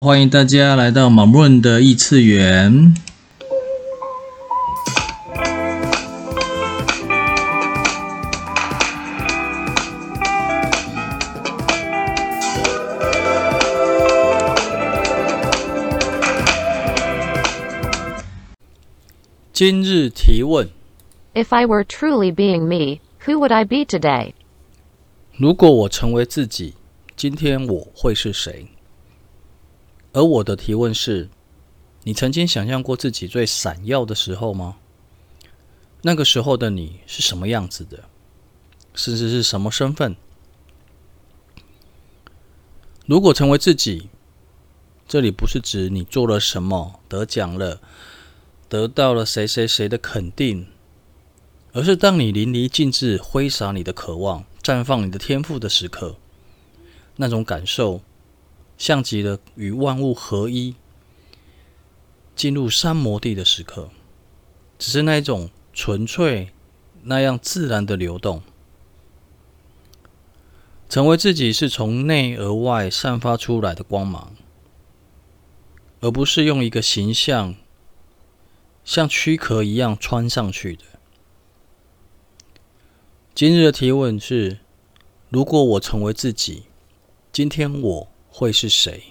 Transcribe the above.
欢迎大家来到马润的异次元。今日提问：If I were truly being me, who would I be today? 如果我成为自己，今天我会是谁？而我的提问是：你曾经想象过自己最闪耀的时候吗？那个时候的你是什么样子的？甚至是什么身份？如果成为自己，这里不是指你做了什么得奖了，得到了谁谁谁的肯定，而是当你淋漓尽致挥洒你的渴望、绽放你的天赋的时刻，那种感受。像极了与万物合一、进入三摩地的时刻，只是那一种纯粹、那样自然的流动。成为自己是从内而外散发出来的光芒，而不是用一个形象像躯壳一样穿上去的。今日的提问是：如果我成为自己，今天我会是谁？